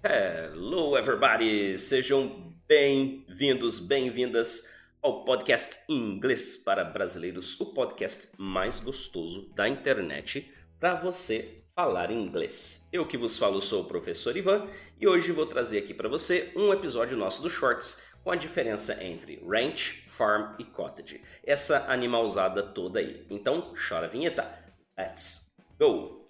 Hello, everybody! Sejam bem-vindos, bem-vindas ao podcast Inglês para Brasileiros, o podcast mais gostoso da internet para você falar inglês. Eu que vos falo sou o professor Ivan e hoje vou trazer aqui para você um episódio nosso do Shorts com a diferença entre ranch, farm e cottage. Essa animalzada toda aí. Então, chora a vinheta. Let's go!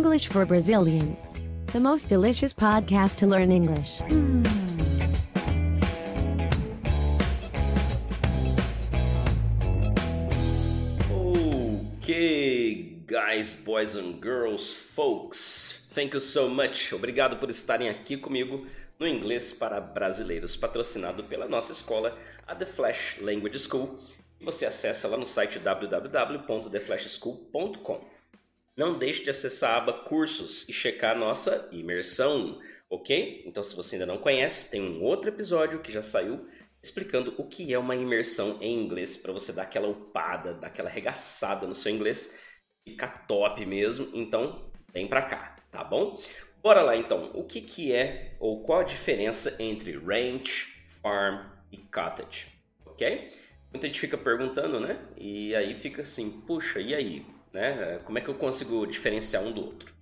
English for Brazilians. The most delicious podcast to learn English. Ok, guys, boys and girls, folks, thank you so much. Obrigado por estarem aqui comigo no Inglês para Brasileiros, patrocinado pela nossa escola, a The Flash Language School. Você acessa lá no site www.theflashschool.com. Não deixe de acessar a aba Cursos e checar a nossa imersão, ok? Então, se você ainda não conhece, tem um outro episódio que já saiu explicando o que é uma imersão em inglês para você dar aquela upada, dar aquela regaçada no seu inglês, ficar top mesmo. Então, vem para cá, tá bom? Bora lá então. O que que é ou qual a diferença entre ranch, farm e cottage, ok? Muita gente fica perguntando, né? E aí fica assim, puxa, e aí? Né? Como é que eu consigo diferenciar um do outro?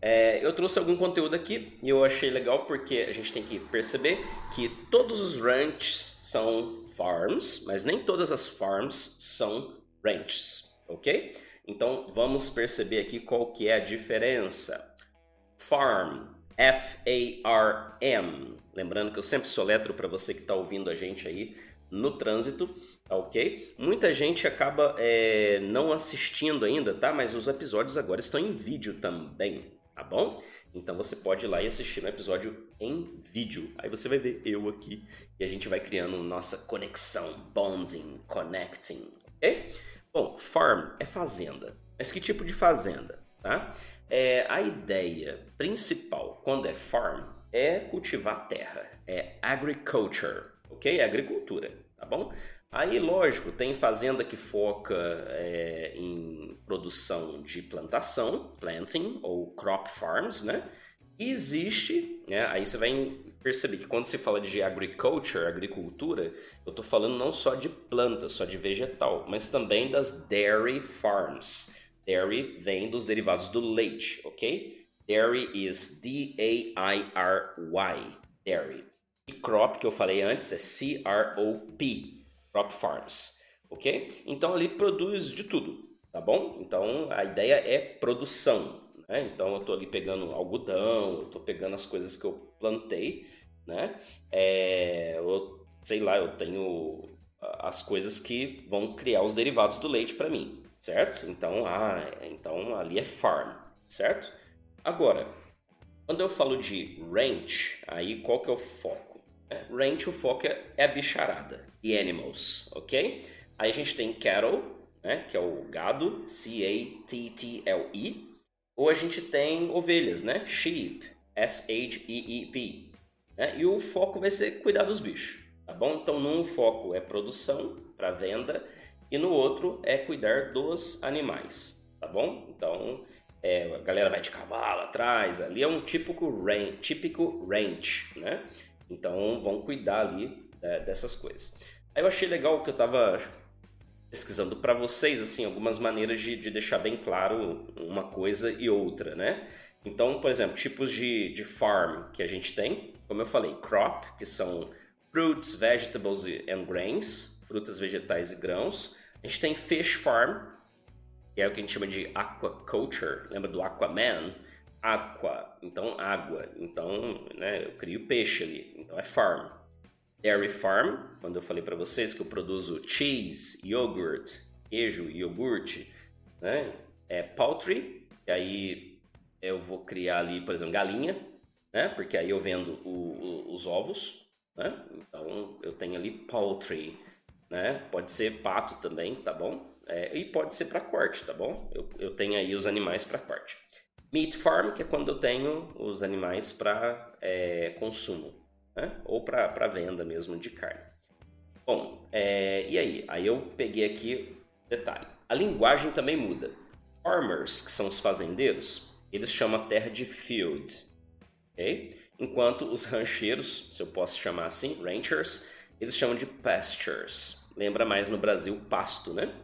É, eu trouxe algum conteúdo aqui e eu achei legal porque a gente tem que perceber que todos os ranches são farms, mas nem todas as farms são ranches, ok? Então vamos perceber aqui qual que é a diferença. Farm, F-A-R-M. Lembrando que eu sempre soletro para você que está ouvindo a gente aí no trânsito, tá ok? Muita gente acaba é, não assistindo ainda, tá? Mas os episódios agora estão em vídeo também, tá bom? Então você pode ir lá e assistir no episódio em vídeo. Aí você vai ver eu aqui e a gente vai criando nossa conexão, bonding, connecting, ok? Bom, farm é fazenda. Mas que tipo de fazenda, tá? É, a ideia principal quando é farm é cultivar terra, é agriculture, ok? É agricultura, tá bom? Aí, lógico, tem fazenda que foca é, em produção de plantação, planting, ou crop farms, né? E existe, né? Aí você vai perceber que quando se fala de agriculture, agricultura, eu estou falando não só de planta, só de vegetal, mas também das dairy farms. Dairy vem dos derivados do leite, ok? Dairy is D-A-I-R-Y, dairy. E crop, que eu falei antes, é C-R-O-P, crop farms, ok? Então ali produz de tudo, tá bom? Então a ideia é produção, né? Então eu estou ali pegando algodão, estou pegando as coisas que eu plantei, né? É, eu, sei lá, eu tenho as coisas que vão criar os derivados do leite para mim, certo? Então, ah, então ali é farm, certo? Agora, quando eu falo de ranch, aí qual que é o foco? É, ranch, o foco é, a bicharada, e animals, ok? Aí a gente tem cattle, né, que é o gado, C-A-T-T-L-E, ou a gente tem ovelhas, né, sheep, S-H-E-E-P, né? e o foco vai ser cuidar dos bichos, tá bom? Então, num foco é produção para venda, e no outro é cuidar dos animais, tá bom? Então, é, a galera vai de cavalo atrás, ali é um típico ranch, típico ranch, né? Então vão cuidar ali é, dessas coisas. Aí eu achei legal que eu estava pesquisando para vocês assim algumas maneiras de, de, deixar bem claro uma coisa e outra, né? Então, por exemplo, tipos de, de farm que a gente tem, como eu falei, crop, que são fruits, vegetables and grains, frutas, vegetais e grãos. A gente tem fish farm, que é o que a gente chama de aquaculture, lembra do Aquaman? Aqua, então água, então né, eu crio peixe ali, então é farm. Dairy farm, quando eu falei para vocês que eu produzo cheese, yogurt, queijo iogurte, né? É poultry, e aí eu vou criar ali, por exemplo, galinha, né? Porque aí eu vendo o, o, os ovos, né? Então eu tenho ali poultry, né? Pode ser pato também, tá bom? É, e pode ser para corte, tá bom? Eu, eu tenho aí os animais para corte. Meat farm, que é quando eu tenho os animais para é, consumo. né? ou para venda mesmo de carne. Bom, é, e aí? Aí eu peguei aqui detalhe. A linguagem também muda. Farmers, que são os fazendeiros, eles chamam a terra de field? Enquanto os rancheiros, se eu posso chamar assim, ranchers, eles chamam de pastures. Lembra mais no Brasil pasto, né?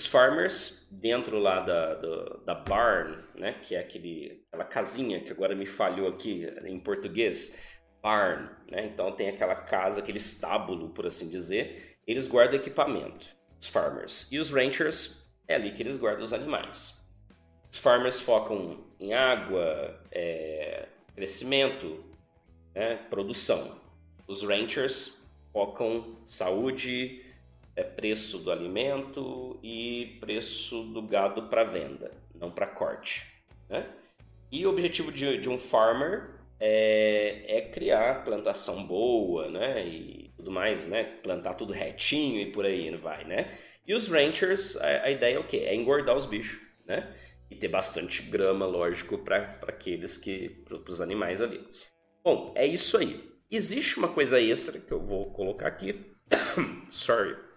Os farmers, dentro lá da, da, da barn, né? Que é aquele, aquela casinha que agora me falhou aqui em português, barn, né? Então tem aquela casa, aquele estábulo, por assim dizer. Eles guardam equipamento, os farmers. E os ranchers, é ali que eles guardam os animais. Os farmers focam em água, é, crescimento, né? produção. Os ranchers focam saúde, é, preço do alimento e preço do gado para venda, não para corte. Né? E o objetivo de, de um farmer é, é, criar plantação boa, né? E tudo mais, né? Plantar tudo retinho e por aí vai, né? E os ranchers, a, a ideia é o quê? É engordar os bichos, né? E ter bastante grama, lógico, para aqueles que. para os animais ali. Bom, é isso aí. Existe uma coisa extra que eu vou colocar aqui. Sorry.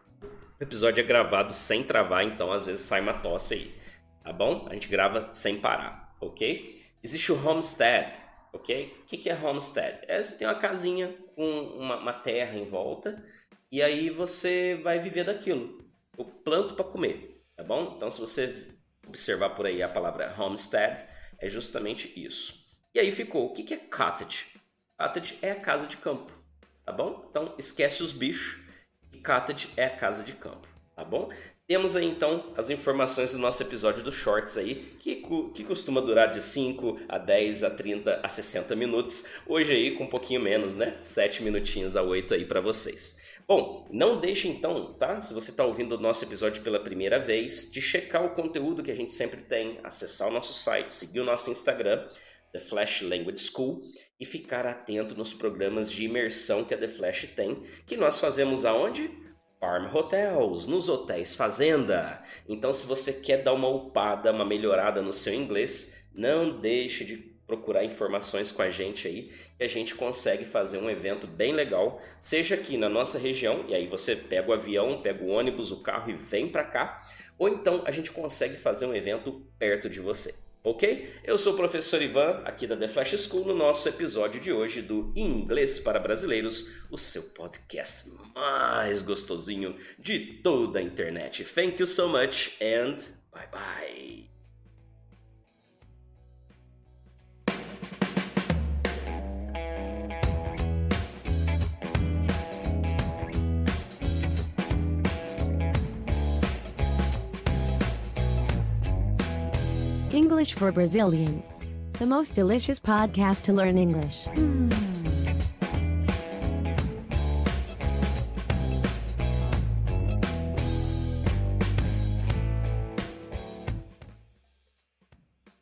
O episódio é gravado sem travar, então às vezes sai uma tosse aí. Tá bom? A gente grava sem parar, ok? Existe o homestead, ok? O que é homestead? É você tem uma casinha com uma, uma terra em volta e aí você vai viver daquilo. Eu planto para comer, tá bom? Então se você observar por aí a palavra homestead, é justamente isso. E aí ficou, o que é cottage? Cottage é a casa de campo, tá bom? Então esquece os bichos cottage é a casa de campo, tá bom? Temos aí então as informações do nosso episódio do Shorts aí, que, que costuma durar de 5 a 10 a 30 a 60 minutos. Hoje aí com um pouquinho menos, né? 7 minutinhos a 8 aí para vocês. Bom, não deixe então, tá? Se você está ouvindo o nosso episódio pela primeira vez, de checar o conteúdo que a gente sempre tem, acessar o nosso site, seguir o nosso Instagram The Flash Language School e ficar atento nos programas de imersão que a The Flash tem, que nós fazemos aonde? Farm Hotels, nos hotéis fazenda. Então, se você quer dar uma upada, uma melhorada no seu inglês, não deixe de procurar informações com a gente aí, que a gente consegue fazer um evento bem legal, seja aqui na nossa região, e aí você pega o avião, pega o ônibus, o carro e vem para cá, ou então a gente consegue fazer um evento perto de você ok? Eu sou o professor Ivan, aqui da The Flash School, no nosso episódio de hoje do Inglês para Brasileiros, o seu podcast mais gostosinho de toda a internet. Thank you so much and bye bye. English for Brazilians. The most delicious podcast to learn English. Hmm.